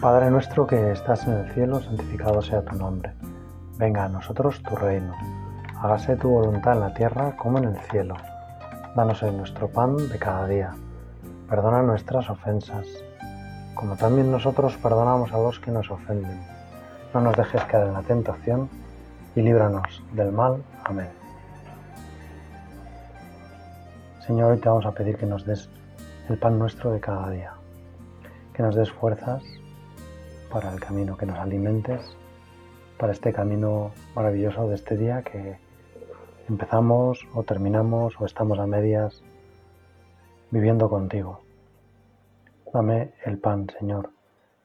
Padre nuestro que estás en el cielo, santificado sea tu nombre. Venga a nosotros tu reino. Hágase tu voluntad en la tierra como en el cielo. Danos hoy nuestro pan de cada día. Perdona nuestras ofensas, como también nosotros perdonamos a los que nos ofenden. No nos dejes caer en la tentación y líbranos del mal. Amén. Señor, hoy te vamos a pedir que nos des el pan nuestro de cada día, que nos des fuerzas para el camino, que nos alimentes para este camino maravilloso de este día que empezamos o terminamos o estamos a medias viviendo contigo. Dame el pan, Señor.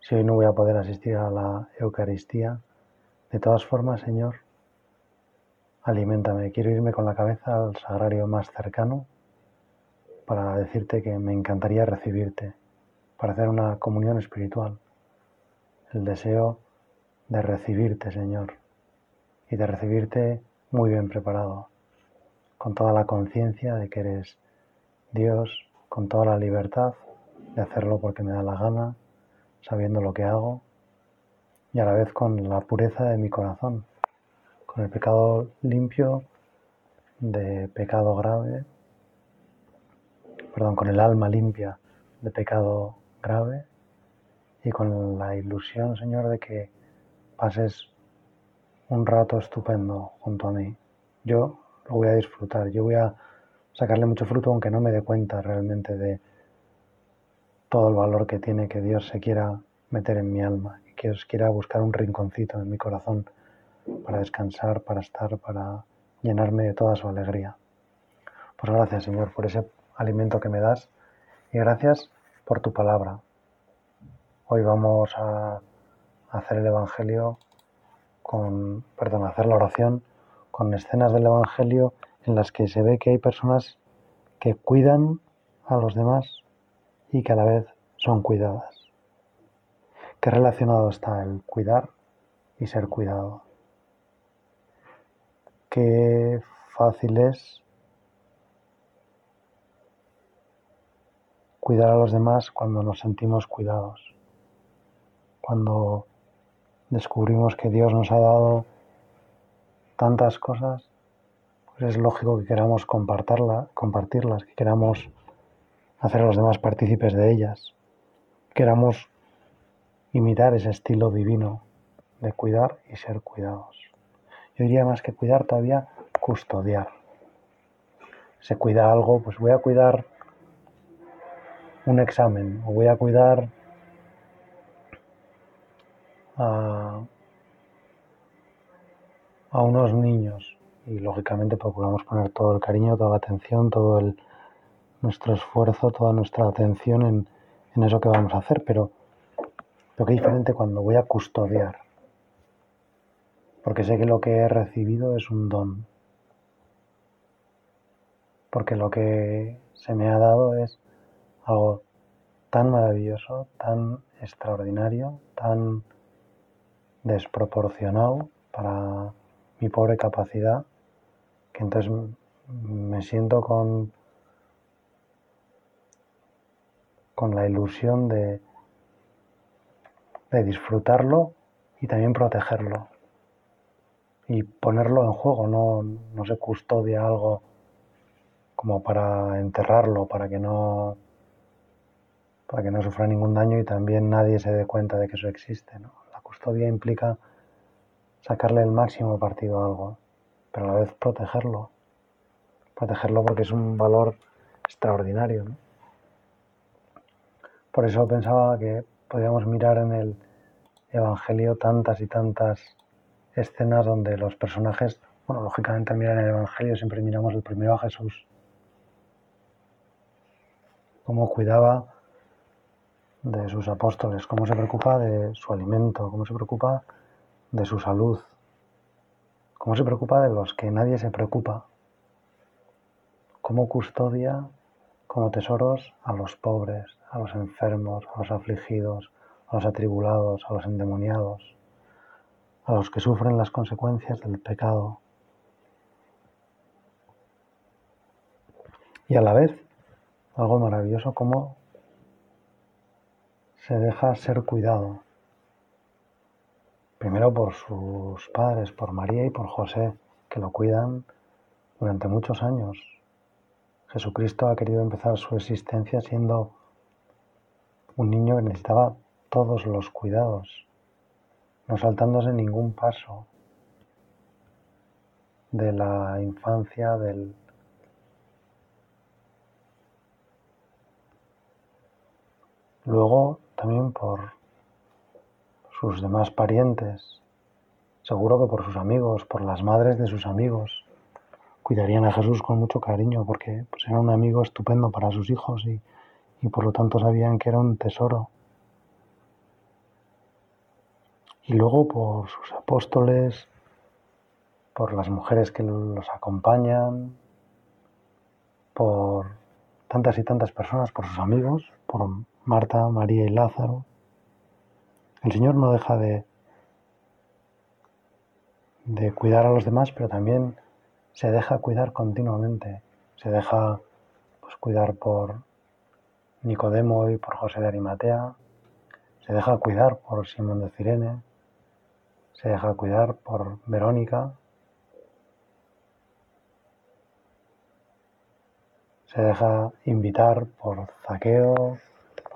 Si hoy no voy a poder asistir a la Eucaristía, de todas formas, Señor, aliméntame. Quiero irme con la cabeza al sagrario más cercano para decirte que me encantaría recibirte, para hacer una comunión espiritual el deseo de recibirte, Señor, y de recibirte muy bien preparado, con toda la conciencia de que eres Dios, con toda la libertad de hacerlo porque me da la gana, sabiendo lo que hago, y a la vez con la pureza de mi corazón, con el pecado limpio de pecado grave, perdón, con el alma limpia de pecado grave y con la ilusión, Señor, de que pases un rato estupendo junto a mí. Yo lo voy a disfrutar, yo voy a sacarle mucho fruto aunque no me dé cuenta realmente de todo el valor que tiene que Dios se quiera meter en mi alma y que os quiera buscar un rinconcito en mi corazón para descansar, para estar, para llenarme de toda su alegría. Pues gracias Señor por ese alimento que me das y gracias por tu palabra, Hoy vamos a hacer el Evangelio con, perdón, hacer la oración con escenas del Evangelio en las que se ve que hay personas que cuidan a los demás y que a la vez son cuidadas. ¿Qué relacionado está el cuidar y ser cuidado? Qué fácil es cuidar a los demás cuando nos sentimos cuidados cuando descubrimos que Dios nos ha dado tantas cosas, pues es lógico que queramos compartirlas, que queramos hacer a los demás partícipes de ellas, queramos imitar ese estilo divino de cuidar y ser cuidados. Yo diría más que cuidar todavía, custodiar. Se cuida algo, pues voy a cuidar un examen o voy a cuidar a, unos niños. Y lógicamente procuramos poner todo el cariño, toda la atención, todo el, nuestro esfuerzo, toda nuestra atención en, en eso que vamos a hacer, pero lo que es diferente cuando voy a custodiar, porque sé que lo que he recibido es un don, porque lo que se me ha dado es algo tan maravilloso, tan extraordinario, tan desproporcionado para mi pobre capacidad, que entonces me siento con, con la ilusión de, de disfrutarlo y también protegerlo y ponerlo en juego, no, no se custodia algo como para enterrarlo, para que no para que no sufra ningún daño y también nadie se dé cuenta de que eso existe. ¿no? Custodia implica sacarle el máximo partido a algo, pero a la vez protegerlo. Protegerlo porque es un valor extraordinario. Por eso pensaba que podíamos mirar en el Evangelio tantas y tantas escenas donde los personajes, bueno, lógicamente al mirar en el Evangelio siempre miramos el primero a Jesús, cómo cuidaba de sus apóstoles, cómo se preocupa de su alimento, cómo se preocupa de su salud, cómo se preocupa de los que nadie se preocupa, cómo custodia como tesoros a los pobres, a los enfermos, a los afligidos, a los atribulados, a los endemoniados, a los que sufren las consecuencias del pecado. Y a la vez, algo maravilloso como se deja ser cuidado. primero por sus padres, por María y por José, que lo cuidan durante muchos años. Jesucristo ha querido empezar su existencia siendo un niño que necesitaba todos los cuidados, no saltándose ningún paso de la infancia, del luego también por sus demás parientes, seguro que por sus amigos, por las madres de sus amigos. Cuidarían a Jesús con mucho cariño porque pues, era un amigo estupendo para sus hijos y, y por lo tanto sabían que era un tesoro. Y luego por sus apóstoles, por las mujeres que los acompañan, por tantas y tantas personas, por sus amigos, por Marta, María y Lázaro. El Señor no deja de, de cuidar a los demás, pero también se deja cuidar continuamente. Se deja pues, cuidar por Nicodemo y por José de Arimatea. Se deja cuidar por Simón de Cirene. Se deja cuidar por Verónica. Se deja invitar por Zaqueo,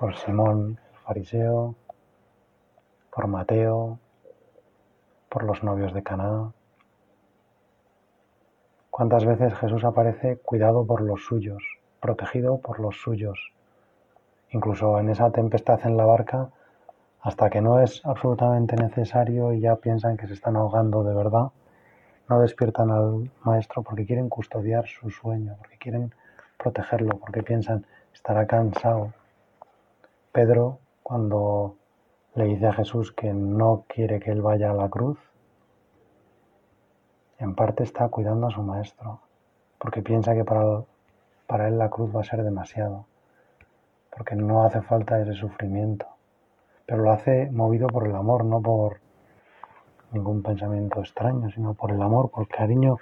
por Simón fariseo, por Mateo, por los novios de Caná. ¿Cuántas veces Jesús aparece cuidado por los suyos, protegido por los suyos? Incluso en esa tempestad en la barca, hasta que no es absolutamente necesario y ya piensan que se están ahogando de verdad, no despiertan al maestro porque quieren custodiar su sueño, porque quieren protegerlo, porque piensan estará cansado. Pedro, cuando le dice a Jesús que no quiere que él vaya a la cruz, en parte está cuidando a su maestro, porque piensa que para, para él la cruz va a ser demasiado, porque no hace falta ese sufrimiento, pero lo hace movido por el amor, no por ningún pensamiento extraño, sino por el amor, por el cariño,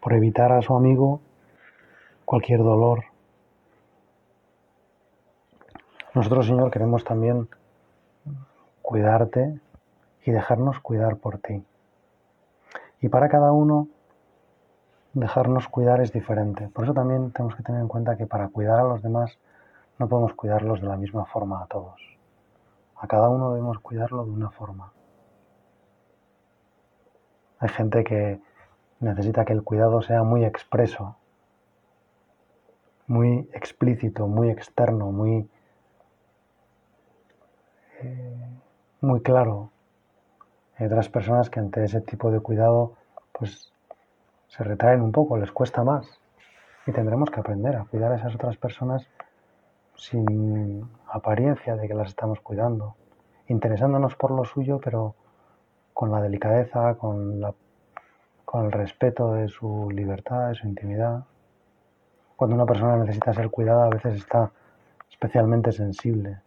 por evitar a su amigo cualquier dolor. Nosotros, Señor, queremos también cuidarte y dejarnos cuidar por ti. Y para cada uno, dejarnos cuidar es diferente. Por eso también tenemos que tener en cuenta que para cuidar a los demás no podemos cuidarlos de la misma forma a todos. A cada uno debemos cuidarlo de una forma. Hay gente que necesita que el cuidado sea muy expreso, muy explícito, muy externo, muy muy claro. Hay otras personas que ante ese tipo de cuidado pues se retraen un poco, les cuesta más. Y tendremos que aprender a cuidar a esas otras personas sin apariencia de que las estamos cuidando, interesándonos por lo suyo, pero con la delicadeza, con, la, con el respeto de su libertad, de su intimidad. Cuando una persona necesita ser cuidada, a veces está especialmente sensible.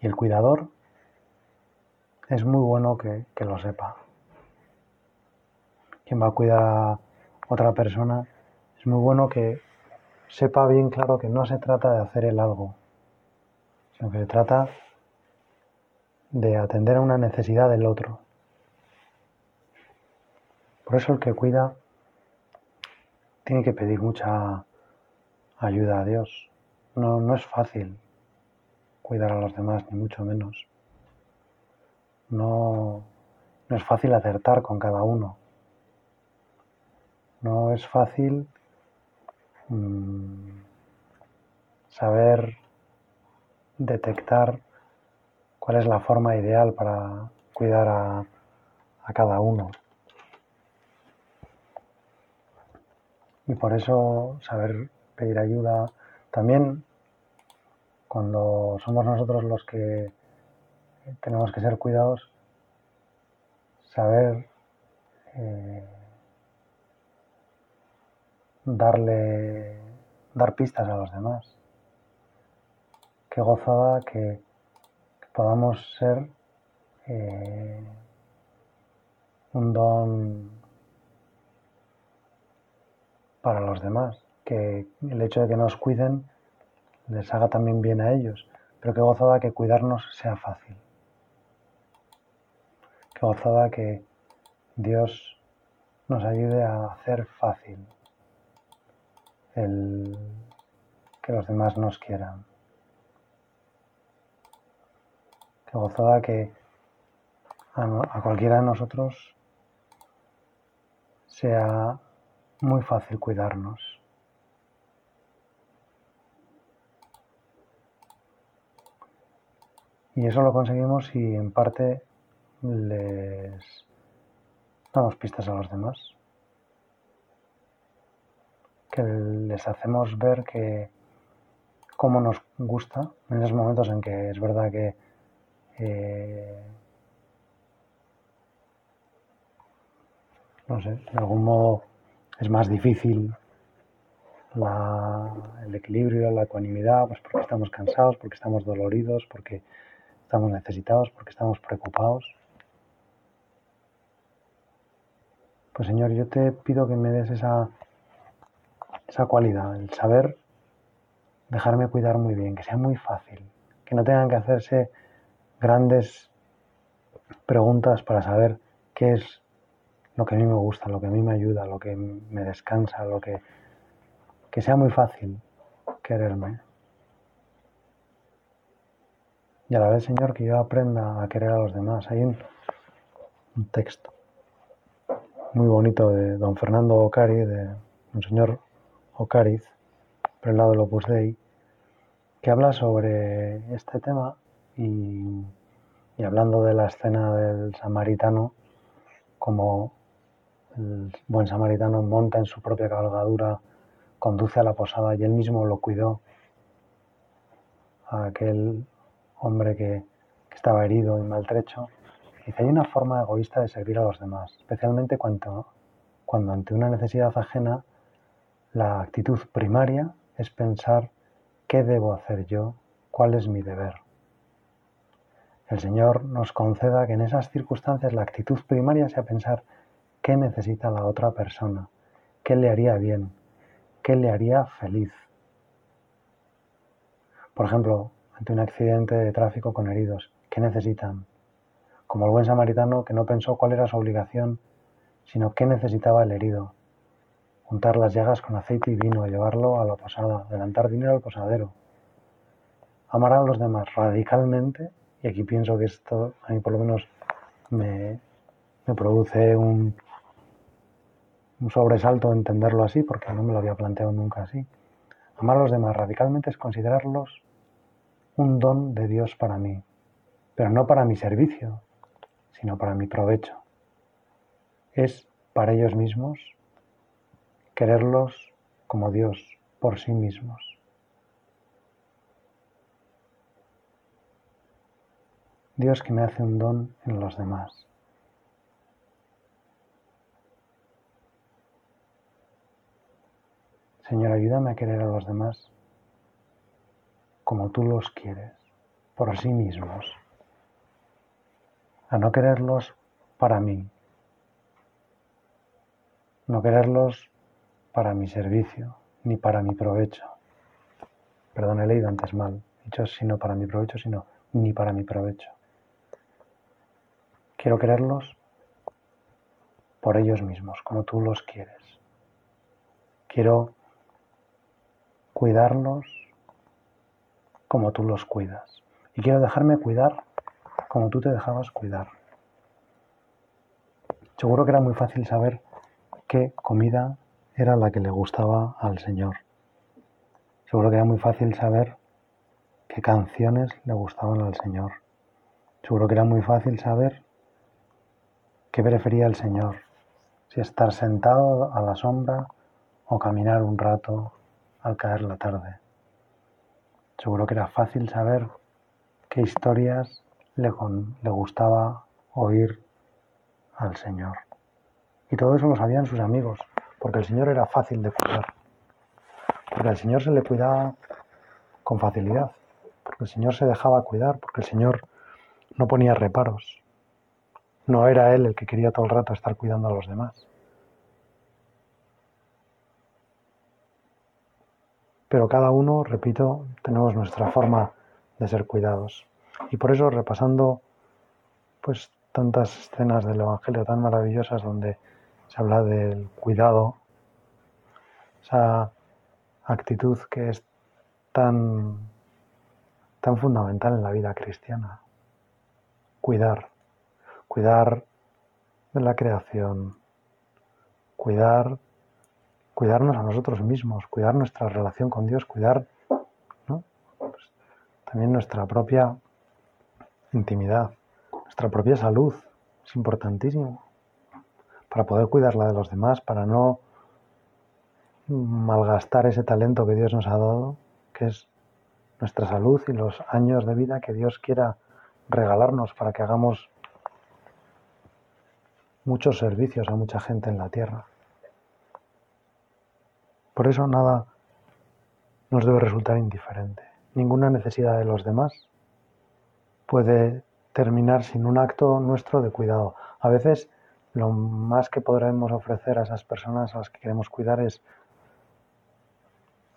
Y el cuidador es muy bueno que, lo sepa. Quien va a cuidar a otra persona, es muy bueno que sepa bien claro que no se trata de hacer el algo, sino que se trata de atender a una necesidad del otro. Por eso el que cuida tiene que pedir mucha ayuda a Dios. No, no es fácil cuidar a los demás, ni mucho menos. No, no es fácil acertar con cada uno. No es fácil mm, saber detectar cuál es la forma ideal para cuidar a, a cada uno. Y por eso saber pedir ayuda también cuando somos nosotros los que tenemos que ser cuidados, saber eh, darle, dar pistas a los demás. Qué gozada que, podamos ser eh, un don para los demás, que el hecho de que nos cuiden les haga también bien a ellos, pero qué gozada que cuidarnos sea fácil qué gozada que Dios nos ayude a hacer fácil el que los demás nos quieran. Qué gozada que a, cualquiera de nosotros sea muy fácil cuidarnos. Y eso lo conseguimos si en parte les damos pistas a los demás. Que les hacemos ver que cómo nos gusta en esos momentos en que es verdad que eh, no sé, de algún modo es más difícil el equilibrio, la ecuanimidad, pues porque estamos cansados, porque estamos doloridos, porque estamos necesitados, porque estamos preocupados. Pues Señor, yo te pido que me des esa, esa cualidad, el saber dejarme cuidar muy bien, que sea muy fácil, que no tengan que hacerse grandes preguntas para saber qué es lo que a mí me gusta, lo que a mí me ayuda, lo que me descansa, lo que... que sea muy fácil quererme. Y a la vez, Señor, que yo aprenda a querer a los demás. Hay un, texto muy bonito de don Fernando Ocari, de un señor Ocariz, lado del Opus Dei, que habla sobre este tema y, y hablando de la escena del samaritano, como el buen samaritano monta en su propia cabalgadura, conduce a la posada y él mismo lo cuidó a aquel hombre que, estaba herido y maltrecho. Dice, hay una forma egoísta de servir a los demás, especialmente cuando, cuando ante una necesidad ajena la actitud primaria es pensar qué debo hacer yo, cuál es mi deber. El Señor nos conceda que en esas circunstancias la actitud primaria sea pensar qué necesita la otra persona, qué le haría bien, qué le haría feliz. Por ejemplo, ante un accidente de tráfico con heridos, ¿qué necesitan? Como el buen samaritano que no pensó cuál era su obligación, sino qué necesitaba el herido. Juntar las llagas con aceite y vino, llevarlo a la posada, adelantar dinero al posadero. Amar a los demás radicalmente, y aquí pienso que esto a mí por lo menos me, me produce un, un sobresalto entenderlo así, porque no me lo había planteado nunca así. Amar a los demás radicalmente es considerarlos un don de Dios para mí, pero no para mi servicio, sino para mi provecho. Es para ellos mismos quererlos como Dios por sí mismos. Dios que me hace un don en los demás. Señor, ayúdame a querer a los demás como tú los quieres, por sí mismos, a no quererlos para mí, no quererlos para mi servicio, ni para mi provecho. Perdón, he leído antes mal, dicho sino para mi provecho, sino ni para mi provecho. Quiero quererlos por ellos mismos, como tú los quieres. Quiero cuidarlos como tú los cuidas. Y quiero dejarme cuidar como tú te dejabas cuidar. Seguro que era muy fácil saber qué comida era la que le gustaba al Señor. Seguro que era muy fácil saber qué canciones le gustaban al Señor. Seguro que era muy fácil saber qué prefería el Señor, si estar sentado a la sombra o caminar un rato al caer la tarde. Seguro que era fácil saber qué historias le, gustaba oír al Señor. Y todo eso lo sabían sus amigos, porque el Señor era fácil de cuidar. Porque al Señor se le cuidaba con facilidad, porque el Señor se dejaba cuidar, porque el Señor no ponía reparos. No era Él el que quería todo el rato estar cuidando a los demás. Pero cada uno, repito, tenemos nuestra forma de ser cuidados. Y por eso, repasando pues tantas escenas del Evangelio tan maravillosas donde se habla del cuidado, esa actitud que es tan, tan fundamental en la vida cristiana. Cuidar, cuidar de la creación, cuidar, cuidarnos a nosotros mismos, cuidar nuestra relación con Dios, cuidar pues, también nuestra propia intimidad, nuestra propia salud, es importantísimo, para poder cuidar la de los demás, para no malgastar ese talento que Dios nos ha dado, que es nuestra salud y los años de vida que Dios quiera regalarnos para que hagamos muchos servicios a mucha gente en la tierra. Por eso nada nos debe resultar indiferente. Ninguna necesidad de los demás puede terminar sin un acto nuestro de cuidado. A veces lo más que podremos ofrecer a esas personas a las que queremos cuidar es,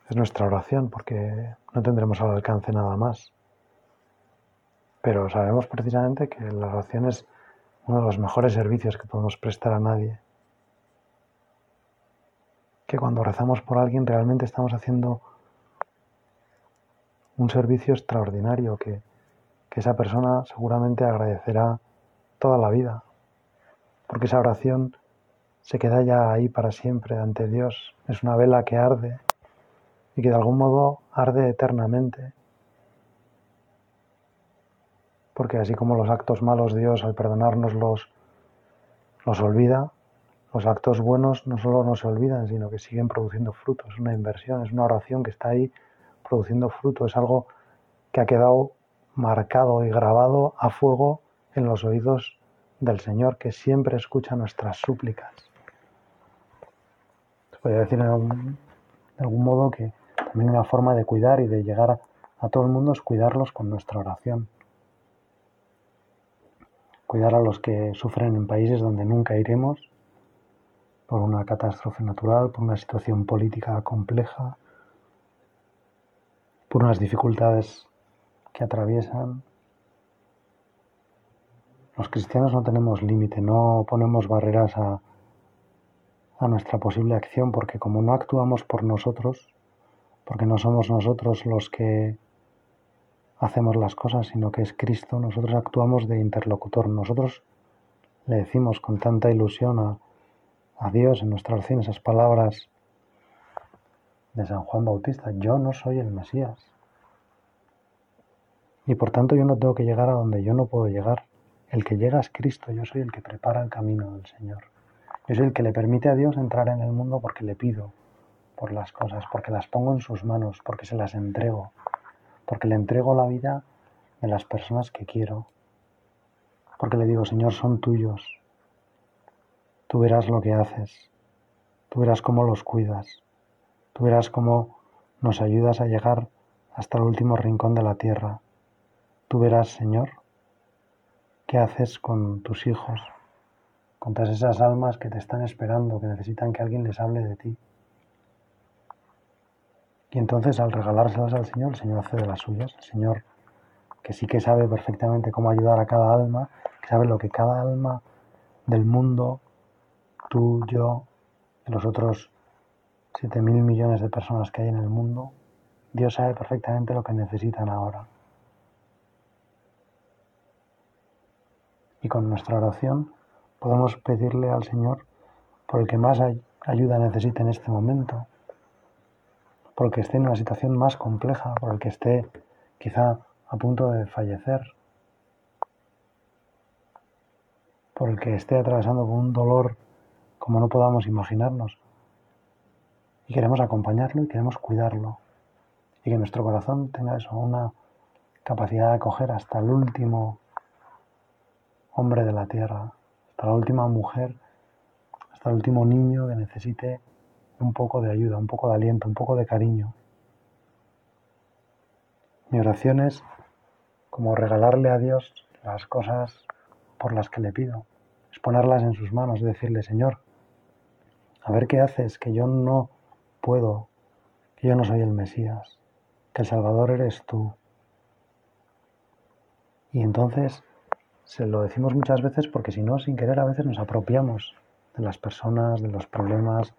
es nuestra oración, porque no tendremos al alcance nada más. Pero sabemos precisamente que la oración es uno de los mejores servicios que podemos prestar a nadie. Que cuando rezamos por alguien realmente estamos haciendo un servicio extraordinario que, que esa persona seguramente agradecerá toda la vida, porque esa oración se queda ya ahí para siempre ante Dios. Es una vela que arde y que de algún modo arde eternamente porque así como los actos malos Dios al perdonarnos los, los olvida, los actos buenos no solo no se olvidan, sino que siguen produciendo frutos. Es una inversión, es una oración que está ahí produciendo fruto, es algo que ha quedado marcado y grabado a fuego en los oídos del Señor, que siempre escucha nuestras súplicas. Se podría decir de algún modo que también una forma de cuidar y de llegar a todo el mundo es cuidarlos con nuestra oración cuidar a los que sufren en países donde nunca iremos por una catástrofe natural, por una situación política compleja, por unas dificultades que atraviesan. Los cristianos no tenemos límite, no ponemos barreras a, a nuestra posible acción porque como no actuamos por nosotros, porque no somos nosotros los que hacemos las cosas, sino que es Cristo, nosotros actuamos de interlocutor. Nosotros le decimos con tanta ilusión a, Dios en nuestra oración esas palabras de San Juan Bautista, yo no soy el Mesías. Y por tanto yo no tengo que llegar a donde yo no puedo llegar. El que llega es Cristo, yo soy el que prepara el camino del Señor. Yo soy el que le permite a Dios entrar en el mundo porque le pido por las cosas, porque las pongo en sus manos, porque se las entrego, porque le entrego la vida de las personas que quiero, porque le digo, Señor, son tuyos, tú verás lo que haces, tú verás cómo los cuidas, tú verás cómo nos ayudas a llegar hasta el último rincón de la tierra, tú verás, Señor, qué haces con tus hijos, con todas esas almas que te están esperando, que necesitan que alguien les hable de ti. Y entonces al regalárselas al Señor, el Señor hace de las suyas. El Señor, que sí que sabe perfectamente cómo ayudar a cada alma, que sabe lo que cada alma del mundo, tú, yo, y los otros siete mil millones de personas que hay en el mundo, Dios sabe perfectamente lo que necesitan ahora. Y con nuestra oración podemos pedirle al Señor por el que más ayuda necesita en este momento, por el que esté en una situación más compleja, por el que esté quizá a punto de fallecer, por el que esté atravesando con un dolor como no podamos imaginarnos. Y queremos acompañarlo y queremos cuidarlo. Y que nuestro corazón tenga eso, una capacidad de acoger hasta el último hombre de la tierra, hasta la última mujer, hasta el último niño que necesite un poco de ayuda, un poco de aliento, un poco de cariño. Mi oración es como regalarle a Dios las cosas por las que le pido, es ponerlas en sus manos, decirle, Señor, a ver qué haces, que yo no puedo, que yo no soy el Mesías, que el Salvador eres tú. Y entonces se lo decimos muchas veces porque si no, sin querer, a veces nos apropiamos de las personas, de los problemas,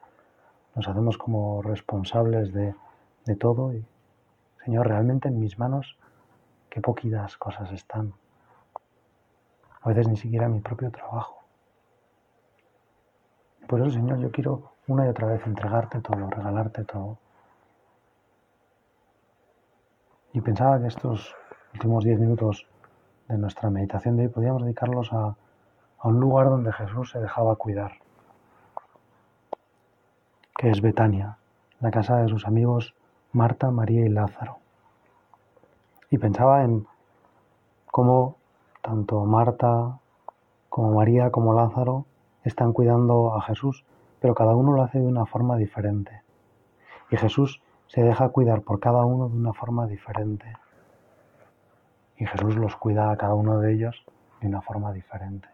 nos hacemos como responsables de, de todo. Y, Señor, realmente en mis manos, qué poquitas cosas están. A veces ni siquiera mi propio trabajo. Por eso, Señor, yo quiero una y otra vez entregarte todo, regalarte todo. Y pensaba que estos últimos diez minutos de nuestra meditación de hoy podíamos dedicarlos a, a un lugar donde Jesús se dejaba cuidar, que es Betania, la casa de sus amigos Marta, María y Lázaro. Y pensaba en cómo tanto Marta como María como Lázaro están cuidando a Jesús, pero cada uno lo hace de una forma diferente. Y Jesús se deja cuidar por cada uno de una forma diferente. Y Jesús los cuida a cada uno de ellos de una forma diferente.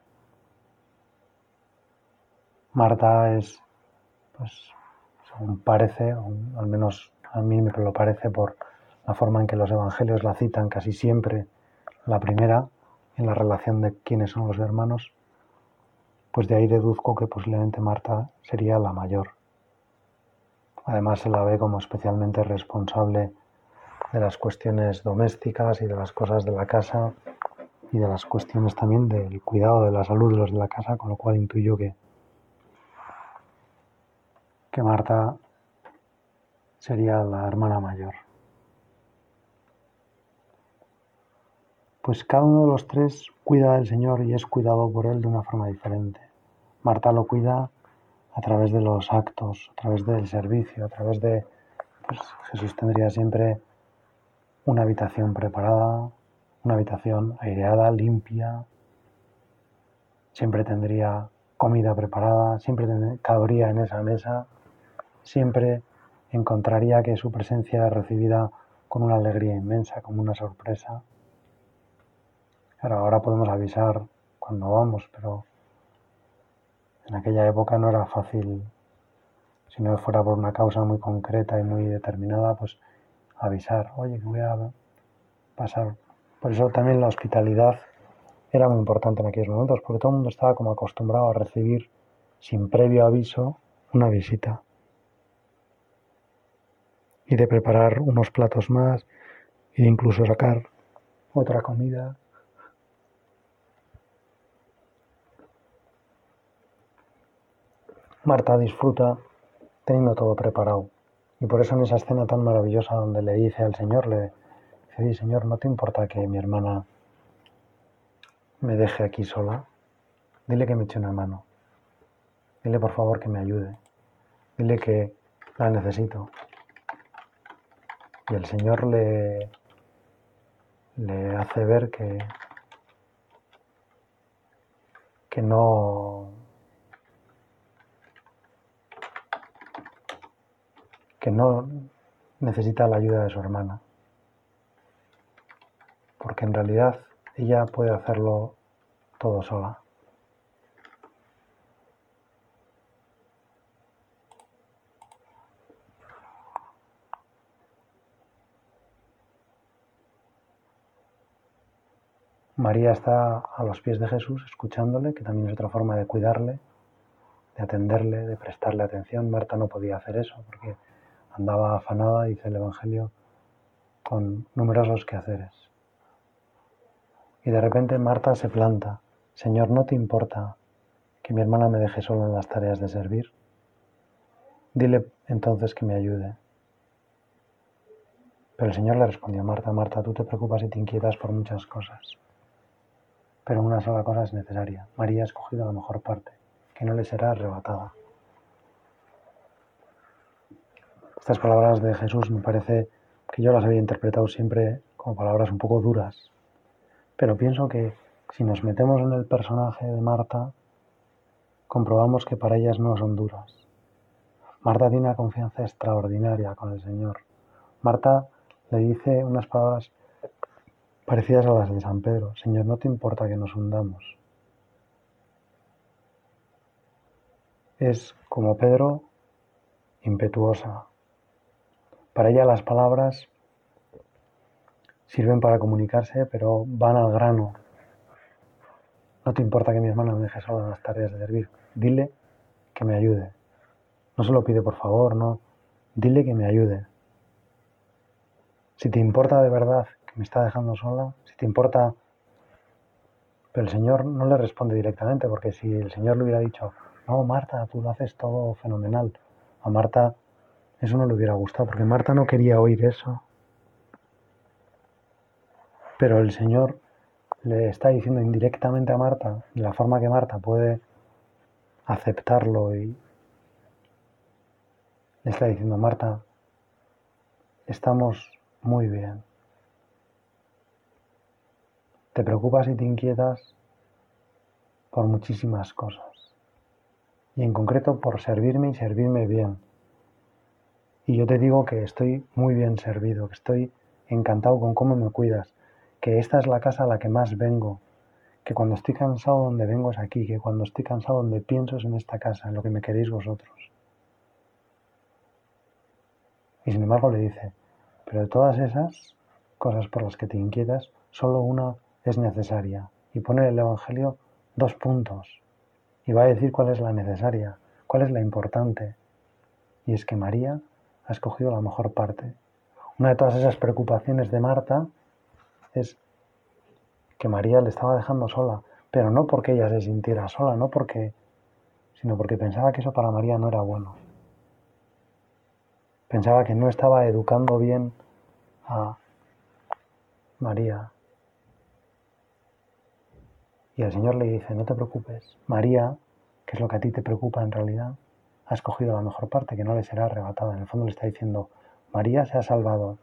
Marta es, pues, según parece, al menos a mí me lo parece por la forma en que los evangelios la citan casi siempre, la primera, en la relación de quiénes son los hermanos, pues de ahí deduzco que posiblemente Marta sería la mayor. Además se la ve como especialmente responsable de las cuestiones domésticas y de las cosas de la casa y de las cuestiones también del cuidado de la salud de los de la casa, con lo cual intuyo que, que Marta sería la hermana mayor. Pues cada uno de los tres cuida del Señor y es cuidado por Él de una forma diferente. Marta lo cuida a través de los actos, a través del servicio, a través de... Pues Jesús tendría siempre una habitación preparada, una habitación aireada, limpia, siempre tendría comida preparada, siempre cabría en esa mesa, siempre encontraría que su presencia era recibida con una alegría inmensa, como una sorpresa. Ahora podemos avisar cuando vamos, pero en aquella época no era fácil, si no fuera por una causa muy concreta y muy determinada, pues avisar, oye, que voy a pasar. Por eso también la hospitalidad era muy importante en aquellos momentos, porque todo el mundo estaba como acostumbrado a recibir sin previo aviso una visita. Y de preparar unos platos más, e incluso sacar otra comida. Marta disfruta teniendo todo preparado. Y por eso en esa escena tan maravillosa donde le dice al Señor, le dice, Señor, ¿no te importa que mi hermana me deje aquí sola? Dile que me eche una mano. Dile por favor que me ayude. Dile que la necesito. Y el Señor le, le hace ver que, que no que no necesita la ayuda de su hermana, porque en realidad ella puede hacerlo todo sola. María está a los pies de Jesús escuchándole, que también es otra forma de cuidarle, de atenderle, de prestarle atención. Marta no podía hacer eso porque andaba afanada, dice el Evangelio, con numerosos quehaceres. Y de repente Marta se planta, Señor, ¿no te importa que mi hermana me deje solo en las tareas de servir? Dile entonces que me ayude. Pero el Señor le respondió, Marta, Marta, tú te preocupas y te inquietas por muchas cosas. Pero una sola cosa es necesaria. María ha escogido la mejor parte, que no le será arrebatada. Estas palabras de Jesús me parece que yo las había interpretado siempre como palabras un poco duras, pero pienso que si nos metemos en el personaje de Marta, comprobamos que para ellas no son duras. Marta tiene una confianza extraordinaria con el Señor. Marta le dice unas palabras parecidas a las de San Pedro. Señor, no te importa que nos hundamos. Es como Pedro, impetuosa, para ella las palabras sirven para comunicarse, pero van al grano. No te importa que mi hermano me deje solo en las tareas de servir. Dile que me ayude. No se lo pide por favor, no. Dile que me ayude. Si te importa de verdad que me está dejando sola, si te importa... Pero el Señor no le responde directamente, porque si el Señor le hubiera dicho, no, Marta, tú lo haces todo fenomenal, a Marta eso no le hubiera gustado, porque Marta no quería oír eso. Pero el Señor le está diciendo indirectamente a Marta, de la forma que Marta puede aceptarlo y le está diciendo, Marta, estamos muy bien. Te preocupas y te inquietas por muchísimas cosas. Y en concreto por servirme y servirme bien. Y yo te digo que estoy muy bien servido, que estoy encantado con cómo me cuidas, que esta es la casa a la que más vengo, que cuando estoy cansado donde vengo es aquí, que cuando estoy cansado donde pienso es en esta casa, en lo que me queréis vosotros. Y sin embargo le dice, pero de todas esas cosas por las que te inquietas, solo una es necesaria. Y pone el Evangelio dos puntos. Y va a decir cuál es la necesaria, cuál es la importante. Y es que María ha escogido la mejor parte. Una de todas esas preocupaciones de Marta es que María le estaba dejando sola, pero no porque ella se sintiera sola, no porque, sino porque pensaba que eso para María no era bueno. Pensaba que no estaba educando bien a María. Y el Señor le dice, no te preocupes, María, que es lo que a ti te preocupa en realidad, ha escogido la mejor parte que no le será arrebatada. En el fondo le está diciendo, María se ha salvado.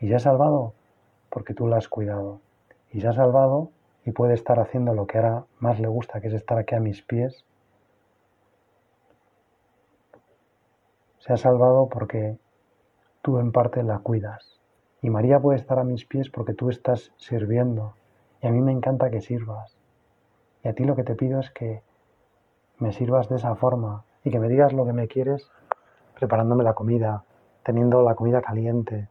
Y se ha salvado porque tú la has cuidado. Y se ha salvado y puede estar haciendo lo que ahora más le gusta, que es estar aquí a mis pies. Se ha salvado porque tú en parte la cuidas. Y María puede estar a mis pies porque tú estás sirviendo. Y a mí me encanta que sirvas. Y a ti lo que te pido es que me sirvas de esa forma, y que me digas lo que me quieres preparándome la comida, teniendo la comida caliente,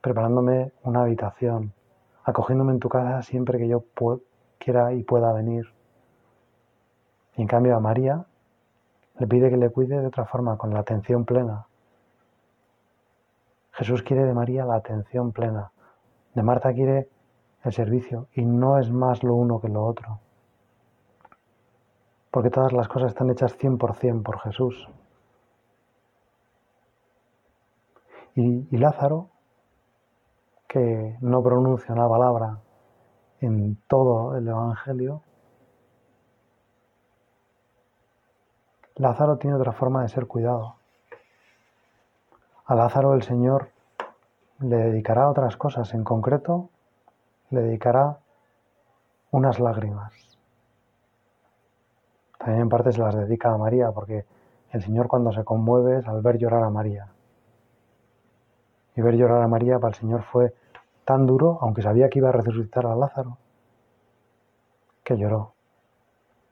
preparándome una habitación, acogiéndome en tu casa siempre que yo quiera y pueda venir. Y en cambio a María le pide que le cuide de otra forma, con la atención plena. Jesús quiere de María la atención plena. De Marta quiere el servicio y no es más lo uno que lo otro porque todas las cosas están hechas 100% por Jesús. Y, Lázaro, que no pronuncia una palabra en todo el Evangelio, Lázaro tiene otra forma de ser cuidado. A Lázaro el Señor le dedicará otras cosas, en concreto le dedicará unas lágrimas. También en parte se las dedica a María, porque el Señor cuando se conmueve es al ver llorar a María. Y ver llorar a María para el Señor fue tan duro, aunque sabía que iba a resucitar a Lázaro, que lloró.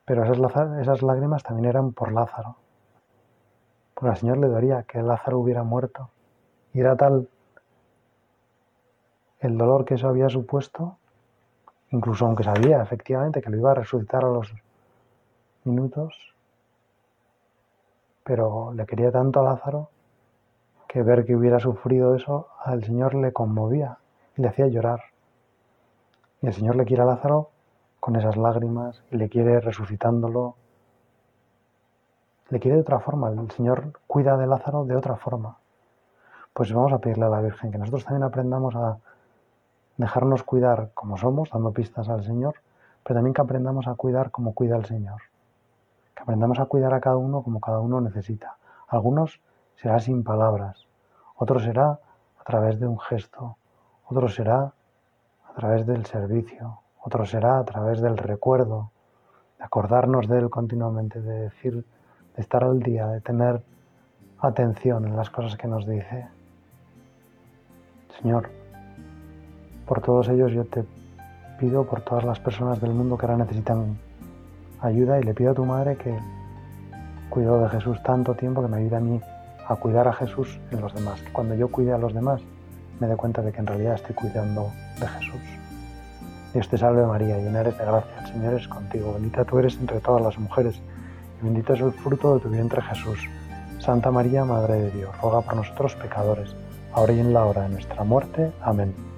Pero esas, lágrimas también eran por Lázaro. Porque al Señor le daría que Lázaro hubiera muerto. Y era tal el dolor que eso había supuesto, incluso aunque sabía efectivamente que lo iba a resucitar a los minutos, pero le quería tanto a Lázaro que ver que hubiera sufrido eso al Señor le conmovía y le hacía llorar. Y el Señor le quiere a Lázaro con esas lágrimas y le quiere resucitándolo. Le quiere de otra forma, el Señor cuida de Lázaro de otra forma. Pues vamos a pedirle a la Virgen que nosotros también aprendamos a dejarnos cuidar como somos, dando pistas al Señor, pero también que aprendamos a cuidar como cuida el Señor aprendamos a cuidar a cada uno como cada uno necesita. Algunos será sin palabras, otros será a través de un gesto, otro será a través del servicio, otro será a través del recuerdo, de acordarnos de él continuamente, de decir, de estar al día, de tener atención en las cosas que nos dice. Señor, por todos ellos yo te pido, por todas las personas del mundo que ahora necesitan ayuda y le pido a tu madre que cuidó de Jesús tanto tiempo que me ayude a mí a cuidar a Jesús en los demás. Cuando yo cuide a los demás me dé cuenta de que en realidad estoy cuidando de Jesús. Dios te salve María, llena eres de gracia, el Señor es contigo, bendita tú eres entre todas las mujeres, y bendito es el fruto de tu vientre Jesús. Santa María, Madre de Dios, ruega por nosotros pecadores, ahora y en la hora de nuestra muerte. Amén.